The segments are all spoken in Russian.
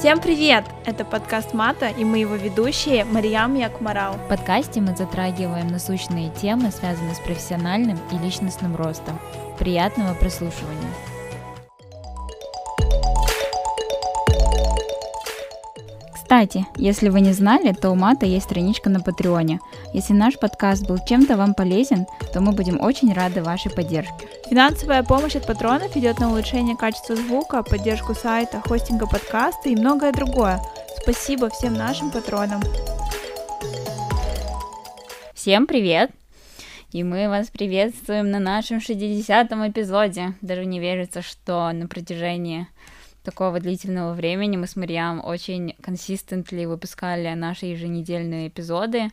Всем привет! Это подкаст Мата, и мы его ведущие Мариям Якмарал. В подкасте мы затрагиваем насущные темы, связанные с профессиональным и личностным ростом. Приятного прослушивания! Кстати, если вы не знали, то у Мата есть страничка на Патреоне. Если наш подкаст был чем-то вам полезен, то мы будем очень рады вашей поддержке. Финансовая помощь от патронов идет на улучшение качества звука, поддержку сайта, хостинга подкаста и многое другое. Спасибо всем нашим патронам. Всем привет! И мы вас приветствуем на нашем 60-м эпизоде. Даже не верится, что на протяжении такого длительного времени мы с Мариам очень консистентли выпускали наши еженедельные эпизоды.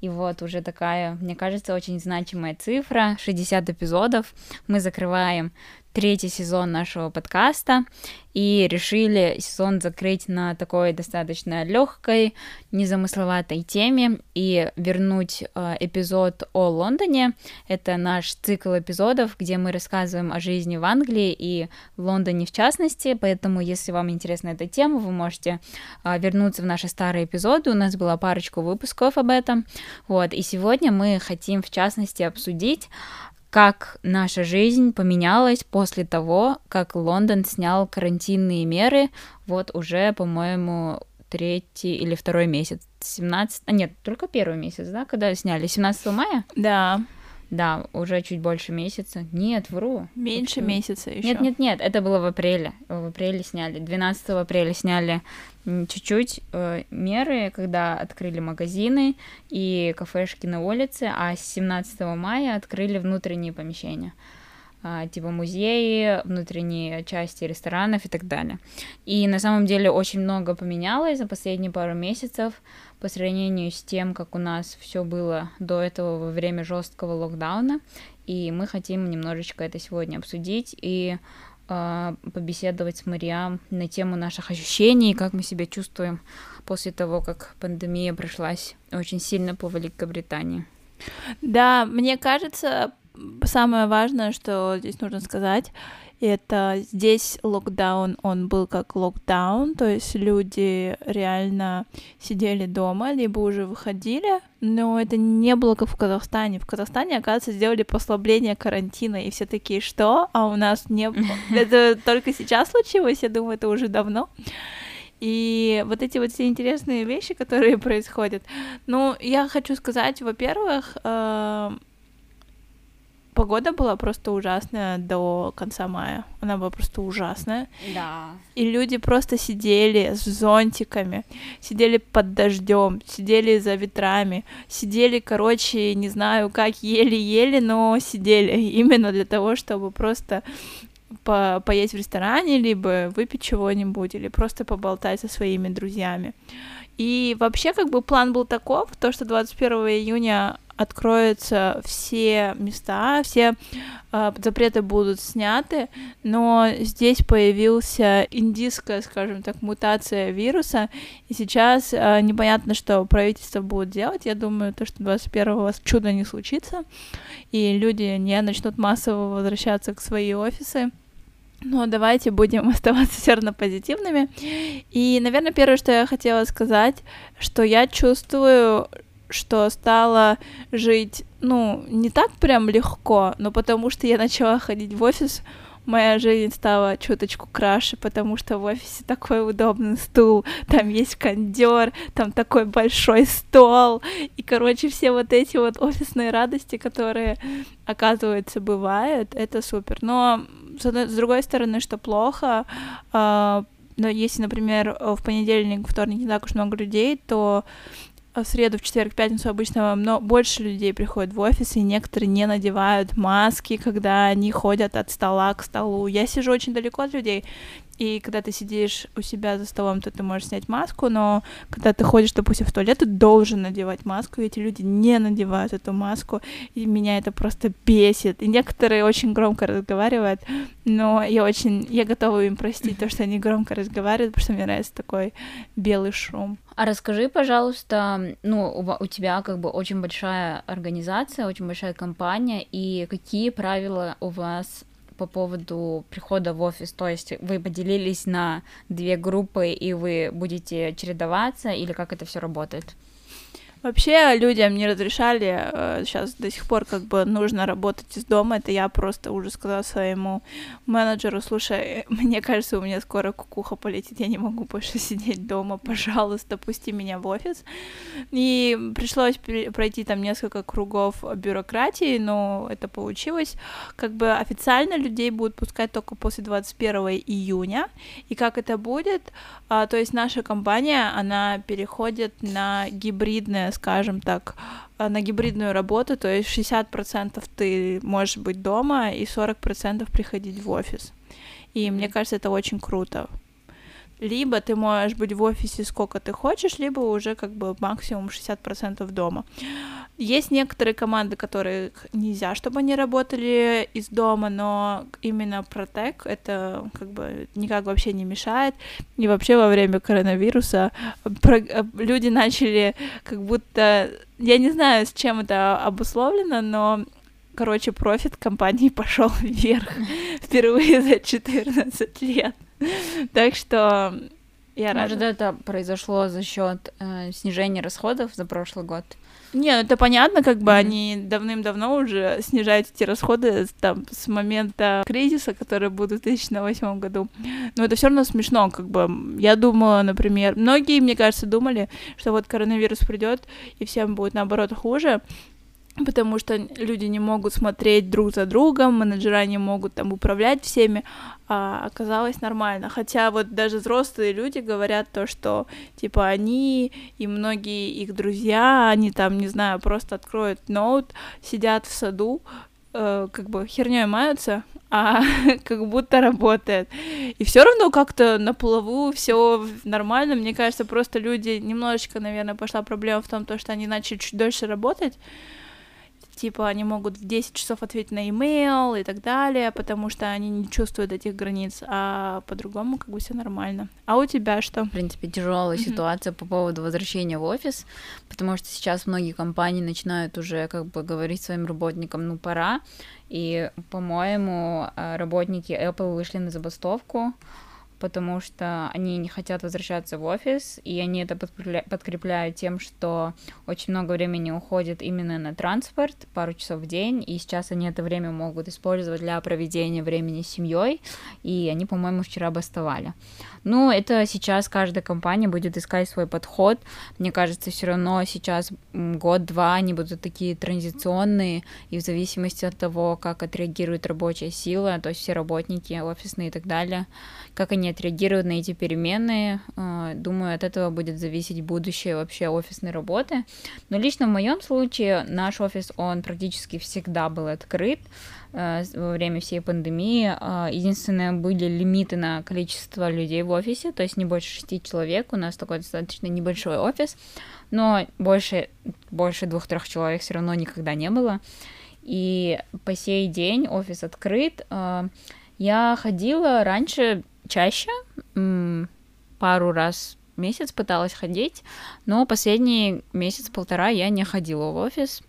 И вот уже такая, мне кажется, очень значимая цифра, 60 эпизодов. Мы закрываем третий сезон нашего подкаста и решили сезон закрыть на такой достаточно легкой, незамысловатой теме и вернуть э, эпизод о Лондоне. Это наш цикл эпизодов, где мы рассказываем о жизни в Англии и в Лондоне в частности. Поэтому, если вам интересна эта тема, вы можете э, вернуться в наши старые эпизоды. У нас была парочку выпусков об этом. Вот, и сегодня мы хотим в частности обсудить как наша жизнь поменялась после того, как Лондон снял карантинные меры, вот уже, по-моему, третий или второй месяц, 17, а нет, только первый месяц, да, когда сняли, 17 мая? Да. Да, уже чуть больше месяца. Нет, вру. Меньше Почему? месяца еще. Нет, нет, нет, это было в апреле. В апреле сняли. 12 апреля сняли чуть-чуть э, меры, когда открыли магазины и кафешки на улице, а с 17 мая открыли внутренние помещения. А, типа музеи, внутренние части ресторанов и так далее. И на самом деле очень много поменялось за последние пару месяцев по сравнению с тем, как у нас все было до этого во время жесткого локдауна. И мы хотим немножечко это сегодня обсудить и э, побеседовать с Мариам на тему наших ощущений, как мы себя чувствуем после того, как пандемия прошлась очень сильно по Великобритании. Да, мне кажется, самое важное, что здесь нужно сказать, это здесь локдаун, он был как локдаун, то есть люди реально сидели дома, либо уже выходили, но это не было как в Казахстане. В Казахстане, оказывается, сделали послабление карантина, и все такие, что? А у нас не было. Это только сейчас случилось, я думаю, это уже давно. И вот эти вот все интересные вещи, которые происходят. Ну, я хочу сказать, во-первых, э, погода была просто ужасная до конца мая. Она была просто ужасная. Да. И люди просто сидели с зонтиками, сидели под дождем, сидели за ветрами, сидели, короче, не знаю, как еле-еле, но сидели именно для того, чтобы просто по поесть в ресторане, либо выпить чего-нибудь, или просто поболтать со своими друзьями. И вообще, как бы план был таков, то, что 21 июня откроются все места, все э, запреты будут сняты, но здесь появился индийская, скажем так, мутация вируса, и сейчас э, непонятно, что правительство будет делать. Я думаю, то, что 21-го чудо не случится, и люди не начнут массово возвращаться к свои офисы. Но давайте будем оставаться все равно позитивными. И, наверное, первое, что я хотела сказать, что я чувствую, что стала жить, ну, не так прям легко, но потому что я начала ходить в офис, моя жизнь стала чуточку краше, потому что в офисе такой удобный стул, там есть кондер, там такой большой стол, и, короче, все вот эти вот офисные радости, которые, оказывается, бывают, это супер. Но, с другой стороны, что плохо, э, но если, например, в понедельник, вторник не так уж много людей, то в среду, в четверг, в пятницу обычно но больше людей приходят в офис, и некоторые не надевают маски, когда они ходят от стола к столу. Я сижу очень далеко от людей, и когда ты сидишь у себя за столом, то ты можешь снять маску, но когда ты ходишь, допустим, в туалет, ты должен надевать маску, и эти люди не надевают эту маску, и меня это просто бесит. И некоторые очень громко разговаривают, но я очень, я готова им простить то, что они громко разговаривают, потому что мне нравится такой белый шум. А расскажи, пожалуйста, ну, у, у тебя как бы очень большая организация, очень большая компания, и какие правила у вас по поводу прихода в офис? То есть вы поделились на две группы, и вы будете чередоваться, или как это все работает? Вообще людям не разрешали, э, сейчас до сих пор как бы нужно работать из дома, это я просто уже сказала своему менеджеру, слушай, мне кажется, у меня скоро кукуха полетит, я не могу больше сидеть дома, пожалуйста, пусти меня в офис. И пришлось пройти там несколько кругов бюрократии, но это получилось. Как бы официально людей будут пускать только после 21 июня, и как это будет, а, то есть наша компания, она переходит на гибридное скажем так, э, на гибридную работу, то есть 60% ты можешь быть дома и 40% приходить в офис. И мне кажется, это очень круто. Либо ты можешь быть в офисе сколько ты хочешь, либо уже как бы максимум 60% дома. Есть некоторые команды, которые нельзя, чтобы они работали из дома, но именно Протек это как бы никак вообще не мешает. И вообще во время коронавируса люди начали как будто... Я не знаю, с чем это обусловлено, но короче, профит компании пошел вверх впервые за 14 лет. Так что я рада. Может, это произошло за счет э, снижения расходов за прошлый год? Не, ну это понятно, как бы mm-hmm. они давным-давно уже снижают эти расходы там с момента кризиса, который был в 2008 году. Но это все равно смешно, как бы. Я думала, например, многие, мне кажется, думали, что вот коронавирус придет и всем будет наоборот хуже потому что люди не могут смотреть друг за другом, менеджера не могут там управлять всеми, а оказалось нормально. Хотя вот даже взрослые люди говорят то, что типа они и многие их друзья, они там, не знаю, просто откроют ноут, сидят в саду, э, как бы херней маются, а как будто работает. И все равно как-то на плаву все нормально. Мне кажется, просто люди немножечко, наверное, пошла проблема в том, то, что они начали чуть дольше работать типа они могут в 10 часов ответить на имейл и так далее, потому что они не чувствуют этих границ, а по-другому как бы все нормально. А у тебя что? В принципе, тяжелая mm-hmm. ситуация по поводу возвращения в офис, потому что сейчас многие компании начинают уже как бы говорить своим работникам, ну пора, и, по-моему, э, работники Apple вышли на забастовку, потому что они не хотят возвращаться в офис, и они это подкрепляют тем, что очень много времени уходит именно на транспорт, пару часов в день, и сейчас они это время могут использовать для проведения времени с семьей, и они, по-моему, вчера бастовали. Ну, это сейчас каждая компания будет искать свой подход. Мне кажется, все равно сейчас год-два они будут такие транзиционные, и в зависимости от того, как отреагирует рабочая сила, то есть все работники офисные и так далее, как они отреагируют на эти перемены, э, думаю, от этого будет зависеть будущее вообще офисной работы. Но лично в моем случае наш офис, он практически всегда был открыт, Э, во время всей пандемии. А, единственное, были лимиты на количество людей в офисе, то есть не больше шести человек. У нас такой достаточно небольшой офис, но больше, больше двух-трех человек все равно никогда не было. И по сей день офис открыт. А, я ходила раньше чаще, пару раз в месяц пыталась ходить, но последний месяц-полтора я не ходила в офис.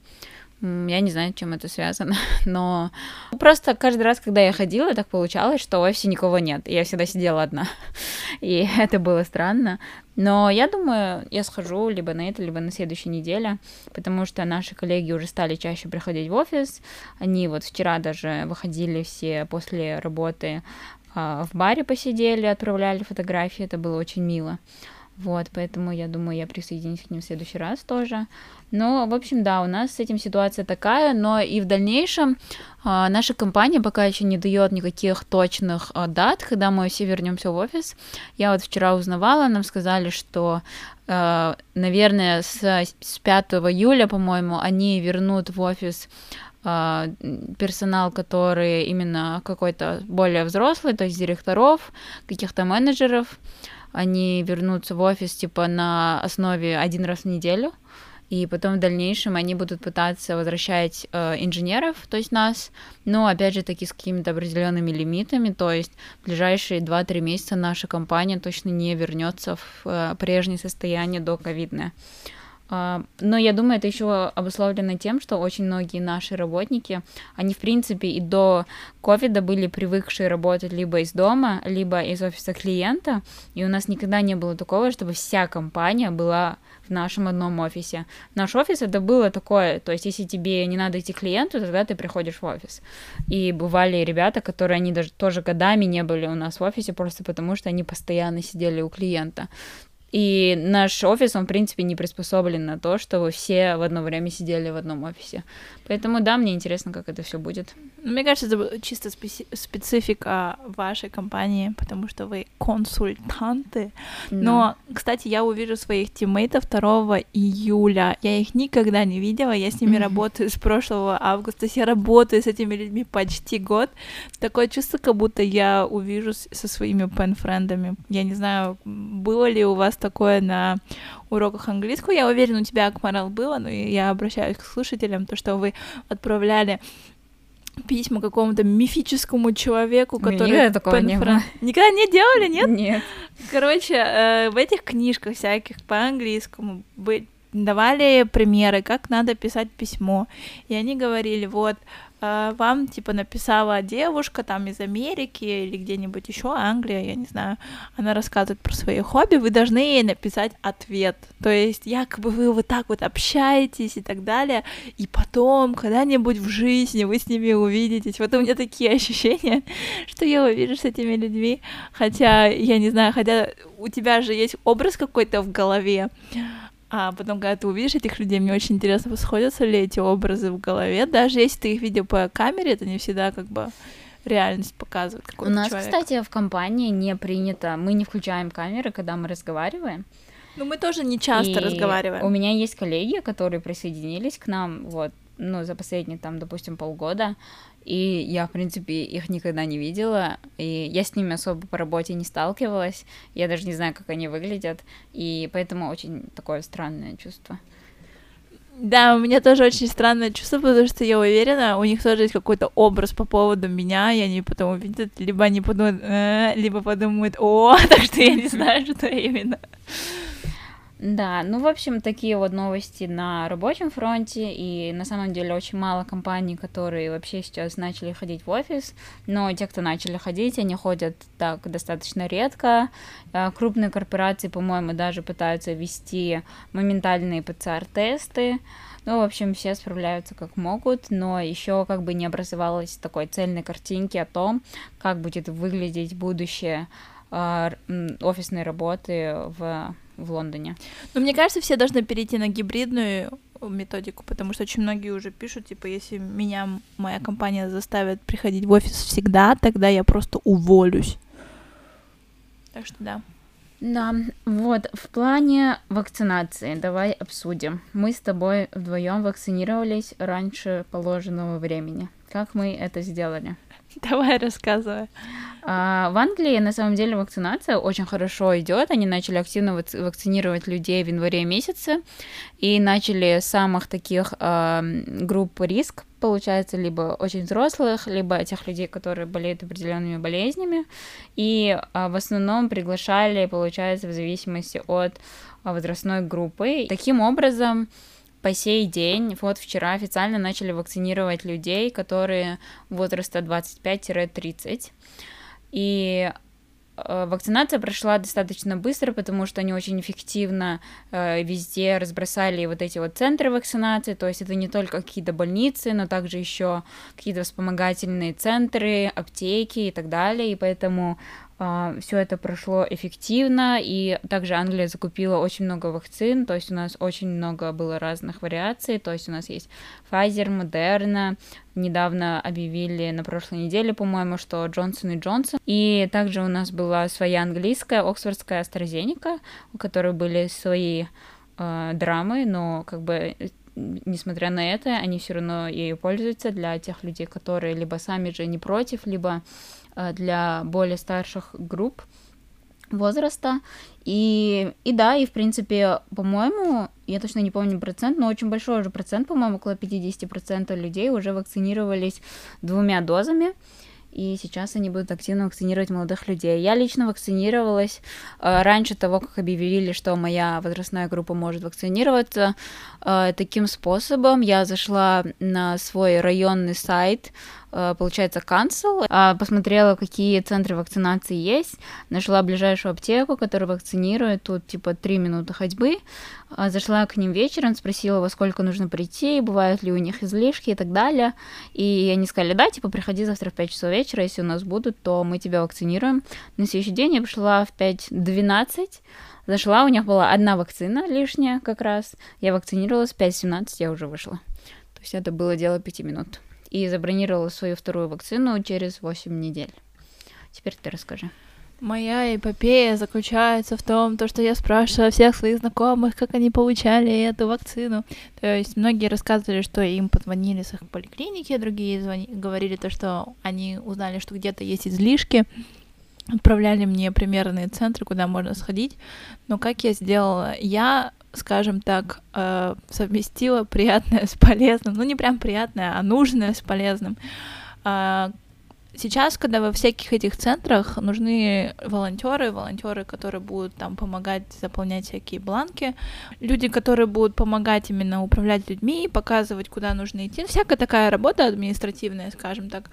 Я не знаю, чем это связано, но просто каждый раз, когда я ходила, так получалось, что в офисе никого нет. Я всегда сидела одна, и это было странно. Но я думаю, я схожу либо на это, либо на следующей неделе, потому что наши коллеги уже стали чаще приходить в офис. Они вот вчера даже выходили все после работы в баре посидели, отправляли фотографии, это было очень мило. Вот, поэтому я думаю, я присоединюсь к ним в следующий раз тоже. Но, в общем, да, у нас с этим ситуация такая, но и в дальнейшем а, наша компания пока еще не дает никаких точных а, дат, когда мы все вернемся в офис. Я вот вчера узнавала, нам сказали, что, а, наверное, с, с 5 июля, по-моему, они вернут в офис а, персонал, который именно какой-то более взрослый, то есть директоров, каких-то менеджеров, они вернутся в офис типа на основе один раз в неделю, и потом в дальнейшем они будут пытаться возвращать э, инженеров, то есть нас, но опять же таки с какими-то определенными лимитами, то есть в ближайшие 2-3 месяца наша компания точно не вернется в э, прежнее состояние до ковидное. А, но я думаю, это еще обусловлено тем, что очень многие наши работники, они, в принципе, и до ковида были привыкшие работать либо из дома, либо из офиса клиента, и у нас никогда не было такого, чтобы вся компания была в нашем одном офисе. Наш офис это было такое, то есть если тебе не надо идти к клиенту, тогда ты приходишь в офис. И бывали ребята, которые они даже тоже годами не были у нас в офисе, просто потому что они постоянно сидели у клиента. И наш офис, он, в принципе, не приспособлен на то, чтобы все в одно время сидели в одном офисе. Поэтому, да, мне интересно, как это все будет. Мне кажется, это чисто специ- специфика вашей компании, потому что вы консультанты. Но, кстати, я увижу своих тиммейтов 2 июля. Я их никогда не видела, я с ними работаю с прошлого августа. Я работаю с этими людьми почти год. Такое чувство, как будто я увижу со своими пен-френдами. Я не знаю, было ли у вас такое на уроках английского. Я уверена, у тебя, Акмарал, было, но я обращаюсь к слушателям, то, что вы отправляли письма какому-то мифическому человеку, который... Никогда такого не было. Никогда не делали, нет? Нет. Короче, э, в этих книжках всяких по английскому давали примеры, как надо писать письмо. И они говорили, вот, вам, типа, написала девушка там из Америки или где-нибудь еще, Англия, я не знаю, она рассказывает про свои хобби, вы должны ей написать ответ. То есть, якобы вы вот так вот общаетесь и так далее, и потом, когда-нибудь в жизни вы с ними увидитесь. Вот у меня такие ощущения, что я увижу с этими людьми, хотя, я не знаю, хотя у тебя же есть образ какой-то в голове, а потом, когда ты увидишь этих людей, мне очень интересно, сходятся ли эти образы в голове. Даже если ты их видел по камере, это не всегда как бы реальность показывает. У нас, человек. кстати, в компании не принято, мы не включаем камеры, когда мы разговариваем. Ну, мы тоже не часто и разговариваем. У меня есть коллеги, которые присоединились к нам, вот, ну, за последние, там, допустим, полгода, и я, в принципе, их никогда не видела, и я с ними особо по работе не сталкивалась, я даже не знаю, как они выглядят, и поэтому очень такое странное чувство. Да, у меня тоже очень странное чувство, потому что я уверена, у них тоже есть какой-то образ по поводу меня, и они потом увидят, либо они подумают, э, либо подумают, о, так что я не знаю, что именно. Да, ну, в общем, такие вот новости на рабочем фронте, и на самом деле очень мало компаний, которые вообще сейчас начали ходить в офис, но те, кто начали ходить, они ходят так достаточно редко. А, крупные корпорации, по-моему, даже пытаются вести моментальные ПЦР-тесты, ну, в общем, все справляются как могут, но еще как бы не образовалось такой цельной картинки о том, как будет выглядеть будущее офисной работы в в Лондоне. Но мне кажется, все должны перейти на гибридную методику, потому что очень многие уже пишут, типа, если меня моя компания заставит приходить в офис всегда, тогда я просто уволюсь. Так что да. Да, вот, в плане вакцинации давай обсудим. Мы с тобой вдвоем вакцинировались раньше положенного времени. Как мы это сделали? Давай рассказывай. А, в Англии на самом деле вакцинация очень хорошо идет. Они начали активно вакцинировать людей в январе месяце и начали самых таких а, групп риск, получается, либо очень взрослых, либо тех людей, которые болеют определенными болезнями. И а, в основном приглашали, получается, в зависимости от возрастной группы. Таким образом, по сей день, вот вчера официально начали вакцинировать людей, которые возраста 25-30. И э, Вакцинация прошла достаточно быстро, потому что они очень эффективно э, везде разбросали вот эти вот центры вакцинации, то есть это не только какие-то больницы, но также еще какие-то вспомогательные центры, аптеки и так далее, и поэтому все это прошло эффективно, и также Англия закупила очень много вакцин, то есть у нас очень много было разных вариаций, то есть у нас есть Pfizer, Moderna, недавно объявили на прошлой неделе, по-моему, что Джонсон и Джонсон, и также у нас была своя английская, оксфордская AstraZeneca, у которой были свои э, драмы, но как бы несмотря на это, они все равно ею пользуются для тех людей, которые либо сами же не против, либо для более старших групп возраста. И, и да, и в принципе, по-моему, я точно не помню процент, но очень большой уже процент, по-моему, около 50% людей уже вакцинировались двумя дозами. и сейчас они будут активно вакцинировать молодых людей. Я лично вакцинировалась э, раньше того, как объявили, что моя возрастная группа может вакцинироваться. Э, таким способом я зашла на свой районный сайт, Э, получается, cancel. А, посмотрела, какие центры вакцинации есть, нашла ближайшую аптеку, которая вакцинирует, тут типа три минуты ходьбы, а, зашла к ним вечером, спросила, во сколько нужно прийти, бывают ли у них излишки и так далее, и они сказали, да, типа, приходи завтра в 5 часов вечера, если у нас будут, то мы тебя вакцинируем. На следующий день я пришла в 5.12, зашла, у них была одна вакцина лишняя как раз, я вакцинировалась, в 5.17 я уже вышла. То есть это было дело пяти минут и забронировала свою вторую вакцину через 8 недель. Теперь ты расскажи. Моя эпопея заключается в том, то, что я спрашивала всех своих знакомых, как они получали эту вакцину. То есть многие рассказывали, что им позвонили с их поликлиники, другие звони... говорили то, что они узнали, что где-то есть излишки, отправляли мне примерные центры, куда можно сходить. Но как я сделала? Я скажем так, э, совместила приятное с полезным. Ну, не прям приятное, а нужное с полезным. А, сейчас, когда во всяких этих центрах нужны волонтеры, волонтеры, которые будут там помогать заполнять всякие бланки, люди, которые будут помогать именно управлять людьми, показывать, куда нужно идти. Всякая такая работа административная, скажем так.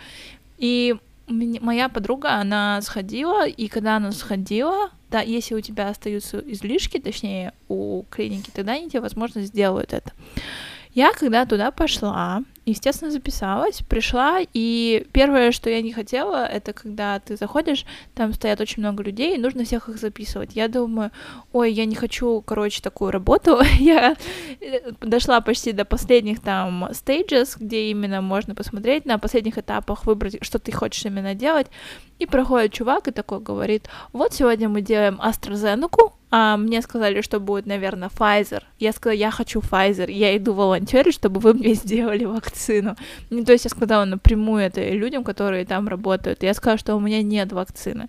И моя подруга, она сходила, и когда она сходила, да, если у тебя остаются излишки, точнее, у клиники, тогда они тебе, возможно, сделают это. Я когда туда пошла, естественно, записалась, пришла, и первое, что я не хотела, это когда ты заходишь, там стоят очень много людей, и нужно всех их записывать. Я думаю, ой, я не хочу, короче, такую работу. я э, дошла почти до последних там стейджес, где именно можно посмотреть, на последних этапах выбрать, что ты хочешь именно делать, и проходит чувак и такой говорит, вот сегодня мы делаем AstraZeneca, а мне сказали, что будет, наверное, Pfizer. Я сказала, я хочу Pfizer, я иду волонтерить, чтобы вы мне сделали вакцину. Ну, то есть я сказала напрямую это людям, которые там работают. Я сказала, что у меня нет вакцины.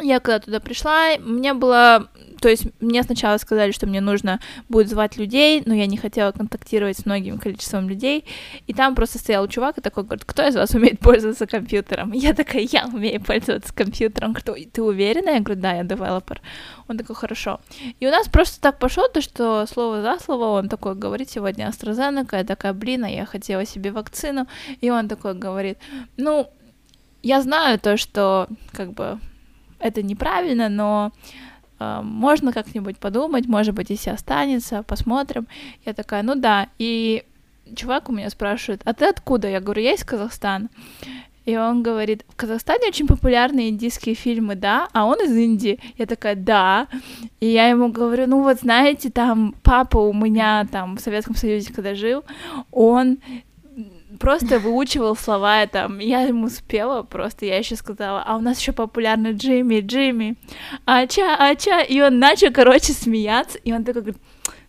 Я когда туда пришла, мне было то есть мне сначала сказали, что мне нужно будет звать людей, но я не хотела контактировать с многим количеством людей. И там просто стоял чувак и такой говорит, кто из вас умеет пользоваться компьютером? Я такая, я умею пользоваться компьютером. Кто? Ты уверена? Я говорю, да, я девелопер. Он такой, хорошо. И у нас просто так пошло, то, что слово за слово он такой говорит, сегодня AstraZeneca, я такая, блин, а я хотела себе вакцину. И он такой говорит, ну, я знаю то, что как бы это неправильно, но можно как-нибудь подумать, может быть, если останется, посмотрим. Я такая, ну да. И чувак у меня спрашивает, а ты откуда? Я говорю, я из Казахстана. И он говорит, в Казахстане очень популярны индийские фильмы, да? А он из Индии. Я такая, да. И я ему говорю, ну вот знаете, там папа у меня там в Советском Союзе, когда жил, он просто выучивал слова там. Я ему спела просто, я еще сказала, а у нас еще популярный Джимми, Джимми, ача, ача, и он начал, короче, смеяться, и он такой говорит,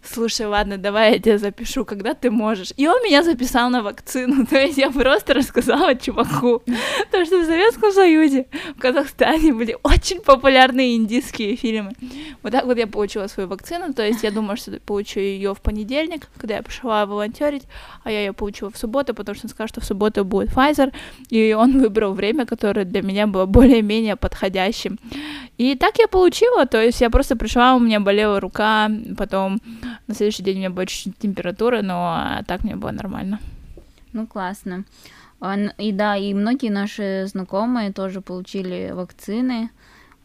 слушай, ладно, давай я тебя запишу, когда ты можешь. И он меня записал на вакцину, то есть я просто рассказала чуваку, то, что в Советском Союзе, в Казахстане были очень популярные индийские фильмы. Вот так вот я получила свою вакцину, то есть я думаю, что получу ее в понедельник, когда я пошла волонтерить, а я ее получила в субботу, потому что он сказал, что в субботу будет Pfizer, и он выбрал время, которое для меня было более-менее подходящим. И так я получила, то есть я просто пришла, у меня болела рука, потом на следующий день у меня была чуть-чуть температура, но так мне было нормально. Ну, классно. И да, и многие наши знакомые тоже получили вакцины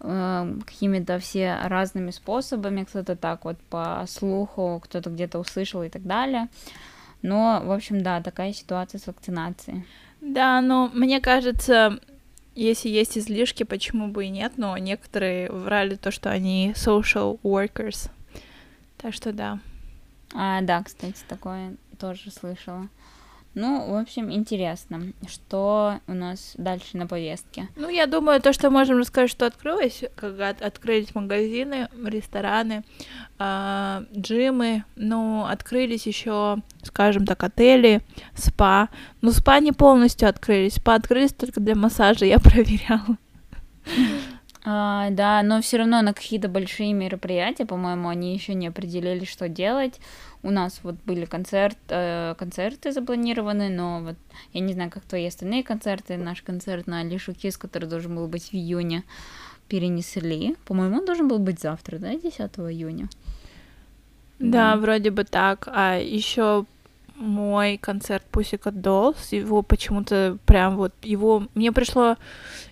э, какими-то все разными способами, кто-то так вот по слуху, кто-то где-то услышал и так далее. Но, в общем, да, такая ситуация с вакцинацией. Да, но мне кажется, если есть излишки, почему бы и нет, но некоторые врали то, что они social workers. Так что да. А, да, кстати, такое тоже слышала. Ну, в общем, интересно, что у нас дальше на повестке. Ну, я думаю, то, что можем рассказать, что открылось, когда открылись магазины, рестораны, э, джимы, ну, открылись еще, скажем так, отели, спа. Ну, спа не полностью открылись, спа открылись только для массажа, я проверяла. А, да, но все равно на какие-то большие мероприятия, по-моему, они еще не определили, что делать. У нас вот были концерт, э, концерты запланированы, но вот я не знаю, как твои остальные концерты. Наш концерт на Алишу Кис, который должен был быть в июне, перенесли. По-моему, он должен был быть завтра, да, 10 июня. Да, mm. вроде бы так. А еще мой концерт Pussycat Dolls, его почему-то прям вот его... Мне пришло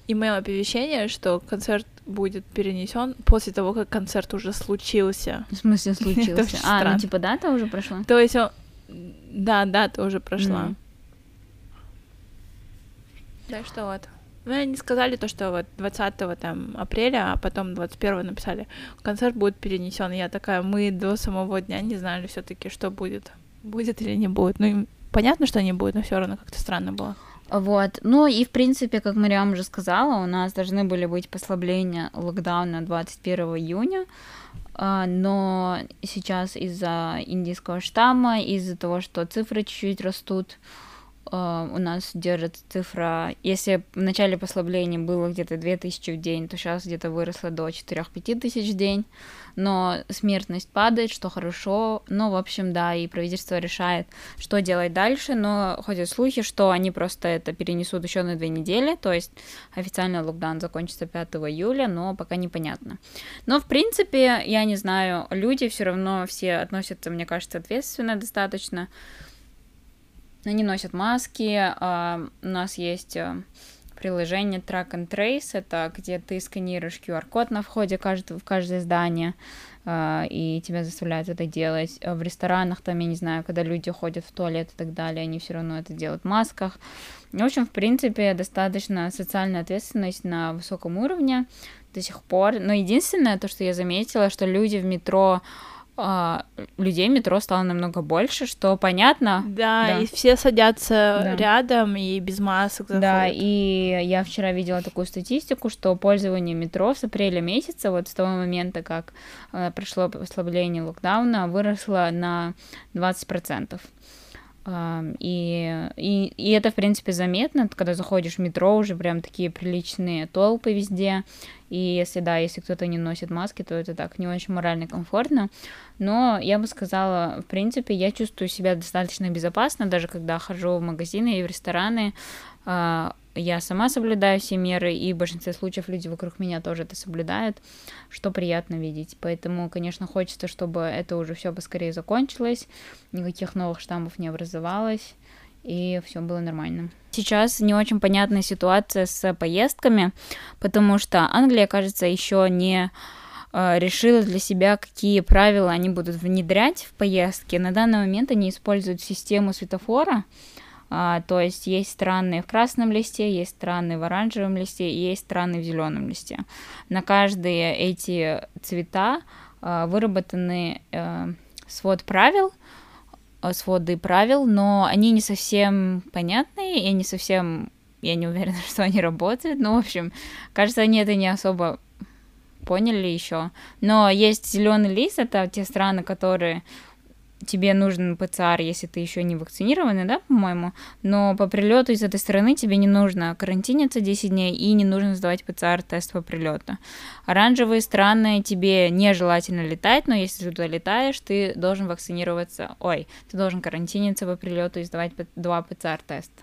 имейл оповещение, что концерт будет перенесен после того, как концерт уже случился. В смысле случился? а, ну типа дата уже прошла? То есть он... Да, дата уже прошла. Mm. Так что вот. Ну, они сказали то, что вот 20 там, апреля, а потом 21 написали, концерт будет перенесен. Я такая, мы до самого дня не знали все таки что будет. Будет или не будет. Ну, понятно, что не будет, но все равно как-то странно было. Вот. Ну и, в принципе, как Мариам уже сказала, у нас должны были быть послабления локдауна 21 июня, а, но сейчас из-за индийского штамма, из-за того, что цифры чуть-чуть растут, Uh, у нас держится цифра, если в начале послабления было где-то 2000 в день, то сейчас где-то выросло до 4-5 тысяч в день, но смертность падает, что хорошо, ну, в общем, да, и правительство решает, что делать дальше, но ходят слухи, что они просто это перенесут еще на две недели, то есть официально локдаун закончится 5 июля, но пока непонятно. Но, в принципе, я не знаю, люди все равно все относятся, мне кажется, ответственно достаточно, они носят маски, а, у нас есть э, приложение Track and Trace, это где ты сканируешь QR-код на входе в каждое здание, а, и тебя заставляют это делать. В ресторанах, там, я не знаю, когда люди ходят в туалет и так далее, они все равно это делают в масках. В общем, в принципе, достаточно социальная ответственность на высоком уровне до сих пор. Но единственное, то, что я заметила, что люди в метро а, людей метро стало намного больше, что понятно. Да, да. и все садятся да. рядом и без масок заходят. Да, и я вчера видела такую статистику, что пользование метро с апреля месяца, вот с того момента, как э, пришло послабление локдауна, выросло на 20%. И, и, и это, в принципе, заметно, когда заходишь в метро, уже прям такие приличные толпы везде, и если, да, если кто-то не носит маски, то это так не очень морально комфортно, но я бы сказала, в принципе, я чувствую себя достаточно безопасно, даже когда хожу в магазины и в рестораны, а, я сама соблюдаю все меры, и в большинстве случаев люди вокруг меня тоже это соблюдают, что приятно видеть. Поэтому, конечно, хочется, чтобы это уже все поскорее закончилось, никаких новых штаммов не образовалось, и все было нормально. Сейчас не очень понятная ситуация с поездками, потому что Англия, кажется, еще не э, решила для себя, какие правила они будут внедрять в поездки. На данный момент они используют систему светофора, а, то есть есть страны в красном листе, есть страны в оранжевом листе, есть страны в зеленом листе. На каждые эти цвета а, выработаны а, свод правил, своды правил, но они не совсем понятные, и не совсем, я не уверена, что они работают, но, в общем, кажется, они это не особо поняли еще. Но есть зеленый лист, это те страны, которые тебе нужен ПЦР, если ты еще не вакцинированный, да, по-моему, но по прилету из этой страны тебе не нужно карантиниться 10 дней и не нужно сдавать ПЦР-тест по прилету. Оранжевые страны тебе нежелательно летать, но если ты туда летаешь, ты должен вакцинироваться, ой, ты должен карантиниться по прилету и сдавать два ПЦР-теста.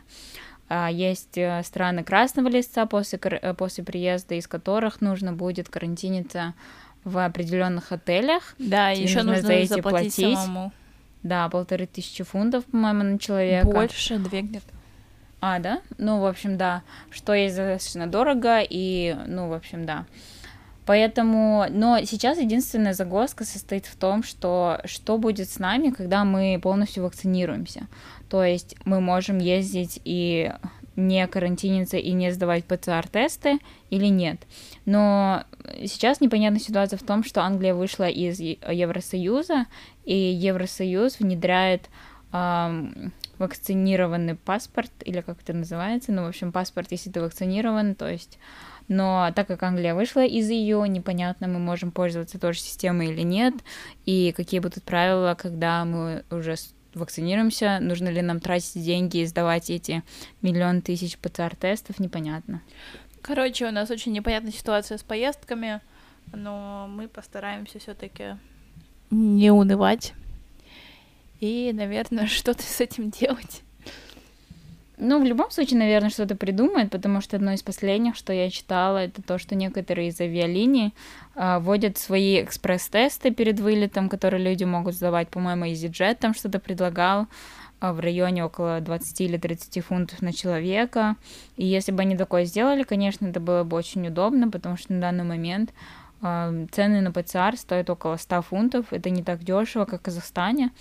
А, есть э, страны красного листа после, э, после приезда, из которых нужно будет карантиниться в определенных отелях. Да, еще нужно, нужно за эти заплатить платить. самому. Да, полторы тысячи фунтов, по-моему, на человека. Больше, две где-то. А, да? Ну, в общем, да. Что есть достаточно дорого, и, ну, в общем, да. Поэтому, но сейчас единственная загвоздка состоит в том, что что будет с нами, когда мы полностью вакцинируемся. То есть мы можем ездить и не карантиниться и не сдавать ПЦР-тесты или нет. Но сейчас непонятная ситуация в том, что Англия вышла из Евросоюза, и Евросоюз внедряет эм, вакцинированный паспорт, или как это называется, ну, в общем, паспорт, если ты вакцинирован, то есть но так как Англия вышла из ее, непонятно, мы можем пользоваться той же системой или нет, и какие будут правила, когда мы уже вакцинируемся, нужно ли нам тратить деньги и сдавать эти миллион тысяч ПЦР-тестов, непонятно. Короче, у нас очень непонятная ситуация с поездками, но мы постараемся все-таки не унывать и, наверное, что-то с этим делать. Ну, в любом случае, наверное, что-то придумает, потому что одно из последних, что я читала, это то, что некоторые из авиалиний а, вводят свои экспресс-тесты перед вылетом, которые люди могут сдавать. По-моему, EasyJet там что-то предлагал а, в районе около 20 или 30 фунтов на человека. И если бы они такое сделали, конечно, это было бы очень удобно, потому что на данный момент а, цены на ПЦР стоят около 100 фунтов. Это не так дешево, как в Казахстане.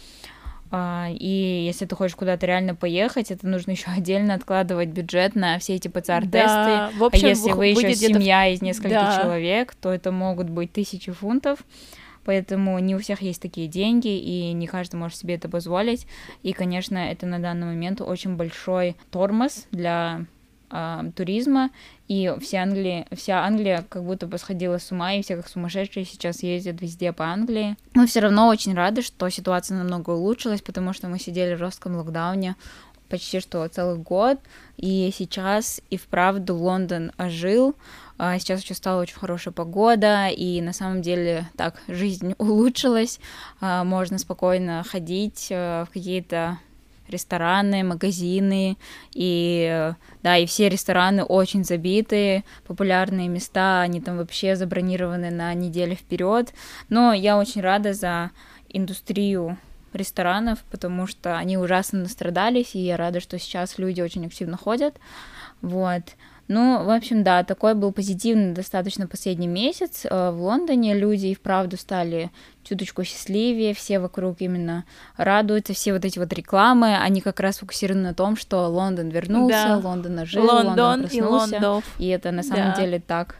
А, и если ты хочешь куда-то реально поехать, это нужно еще отдельно откладывать бюджет на все эти ПЦР-тесты. Да, в общем, а если вы еще семья из нескольких да. человек, то это могут быть тысячи фунтов. Поэтому не у всех есть такие деньги, и не каждый может себе это позволить. И, конечно, это на данный момент очень большой тормоз для э, туризма, и вся Англия, вся Англия как будто бы сходила с ума, и все как сумасшедшие сейчас ездят везде по Англии. Мы все равно очень рады, что ситуация намного улучшилась, потому что мы сидели в жестком локдауне почти что целый год, и сейчас и вправду Лондон ожил, а сейчас еще стала очень хорошая погода, и на самом деле так жизнь улучшилась, а, можно спокойно ходить э, в какие-то рестораны, магазины, и да, и все рестораны очень забитые, популярные места, они там вообще забронированы на неделю вперед. Но я очень рада за индустрию ресторанов, потому что они ужасно настрадались, и я рада, что сейчас люди очень активно ходят. Вот. Ну, в общем, да, такой был позитивный достаточно последний месяц. Э, в Лондоне люди и вправду стали чуточку счастливее, все вокруг именно радуются, все вот эти вот рекламы, они как раз фокусированы на том, что Лондон вернулся, да. Лондон ожил, Лондон, Лондон проснулся. И, Лондов. и это на самом да. деле так.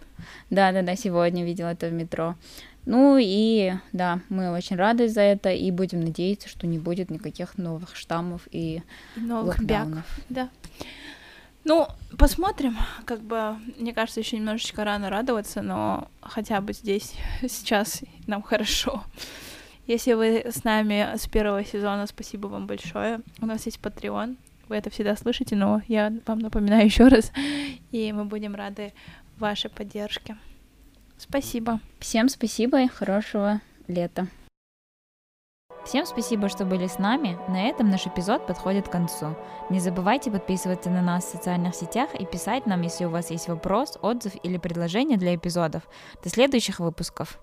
Да-да-да, сегодня видела это в метро. Ну и да, мы очень рады за это и будем надеяться, что не будет никаких новых штаммов и, и новых локдаунов. Бяк. Да. Ну, посмотрим. Как бы, мне кажется, еще немножечко рано радоваться, но хотя бы здесь, сейчас нам хорошо. Если вы с нами с первого сезона, спасибо вам большое. У нас есть Patreon. Вы это всегда слышите, но я вам напоминаю еще раз. И мы будем рады вашей поддержке. Спасибо. Всем спасибо и хорошего лета. Всем спасибо, что были с нами. На этом наш эпизод подходит к концу. Не забывайте подписываться на нас в социальных сетях и писать нам, если у вас есть вопрос, отзыв или предложение для эпизодов. До следующих выпусков.